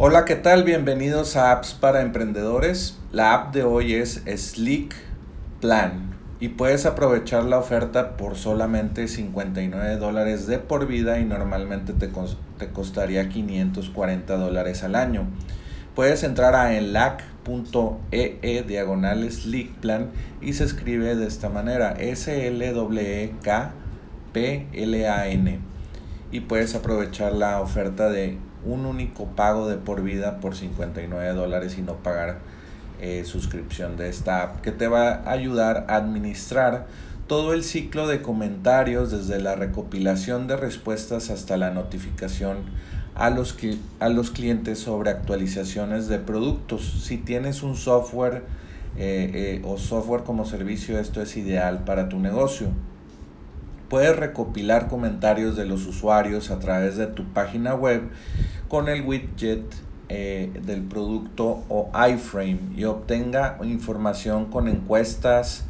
Hola, ¿qué tal? Bienvenidos a Apps para Emprendedores. La app de hoy es Slick Plan y puedes aprovechar la oferta por solamente 59 dólares de por vida y normalmente te, te costaría 540 dólares al año. Puedes entrar a enlac.ee e diagonal Slick Plan y se escribe de esta manera S L E K P L A N y puedes aprovechar la oferta de un único pago de por vida por 59 dólares y no pagar eh, suscripción de esta app que te va a ayudar a administrar todo el ciclo de comentarios desde la recopilación de respuestas hasta la notificación a los, a los clientes sobre actualizaciones de productos. Si tienes un software eh, eh, o software como servicio, esto es ideal para tu negocio. Puedes recopilar comentarios de los usuarios a través de tu página web con el widget eh, del producto o iframe y obtenga información con encuestas,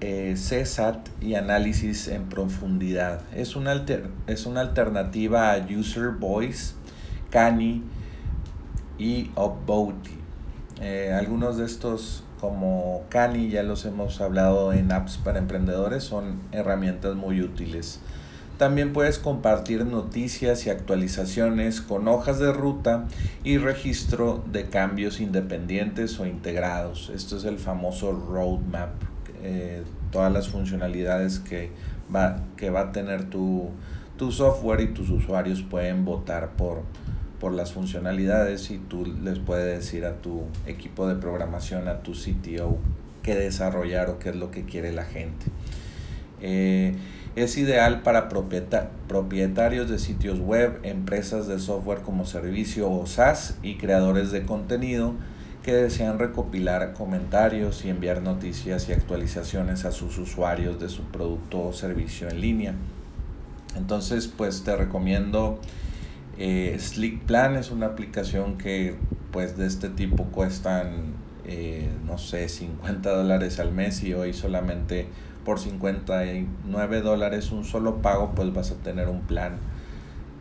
eh, CSAT y análisis en profundidad. Es una, alter, es una alternativa a User Voice, Canny y Upvote. Eh, algunos de estos como Canny ya los hemos hablado en apps para emprendedores, son herramientas muy útiles. También puedes compartir noticias y actualizaciones con hojas de ruta y registro de cambios independientes o integrados. Esto es el famoso roadmap, eh, todas las funcionalidades que va, que va a tener tu, tu software y tus usuarios pueden votar por, por las funcionalidades y tú les puedes decir a tu equipo de programación, a tu CTO, qué desarrollar o qué es lo que quiere la gente. Eh, es ideal para propietarios de sitios web, empresas de software como servicio o SaaS y creadores de contenido que desean recopilar comentarios y enviar noticias y actualizaciones a sus usuarios de su producto o servicio en línea. Entonces, pues te recomiendo eh, Slick Plan, es una aplicación que pues de este tipo cuestan, eh, no sé, 50 dólares al mes y hoy solamente por 59 dólares un solo pago pues vas a tener un plan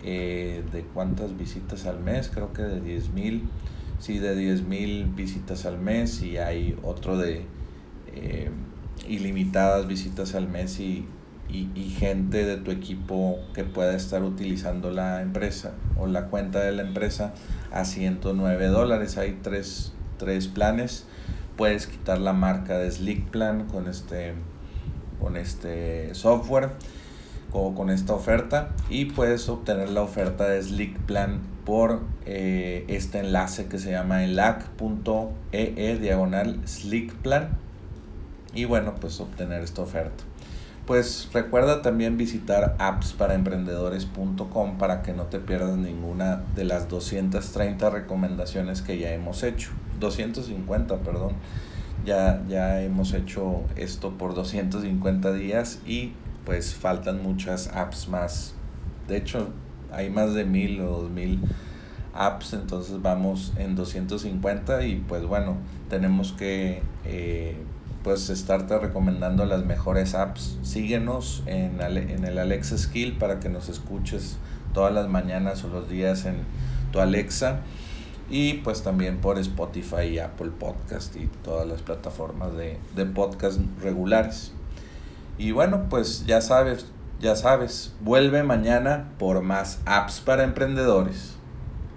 eh, de cuántas visitas al mes creo que de 10 mil. Sí de 10 mil visitas al mes y hay otro de eh, ilimitadas visitas al mes y, y, gente de tu equipo que pueda estar utilizando la empresa o la cuenta de la empresa a 109 dólares. Hay tres, tres planes. Puedes quitar la marca de Slick Plan con este con este software o con esta oferta. Y puedes obtener la oferta de Slick Plan por eh, este enlace que se llama elac.ee e diagonal Slick Plan. Y bueno pues obtener esta oferta pues recuerda también visitar appsparaemprendedores.com para que no te pierdas ninguna de las 230 recomendaciones que ya hemos hecho 250 perdón ya, ya hemos hecho esto por 250 días y pues faltan muchas apps más. De hecho, hay más de mil o dos mil apps, entonces vamos en 250 y pues bueno, tenemos que eh, pues estarte recomendando las mejores apps. Síguenos en, en el Alexa Skill para que nos escuches todas las mañanas o los días en tu Alexa y pues también por Spotify y Apple Podcast y todas las plataformas de, de podcast regulares. Y bueno, pues ya sabes, ya sabes, vuelve mañana por más apps para emprendedores.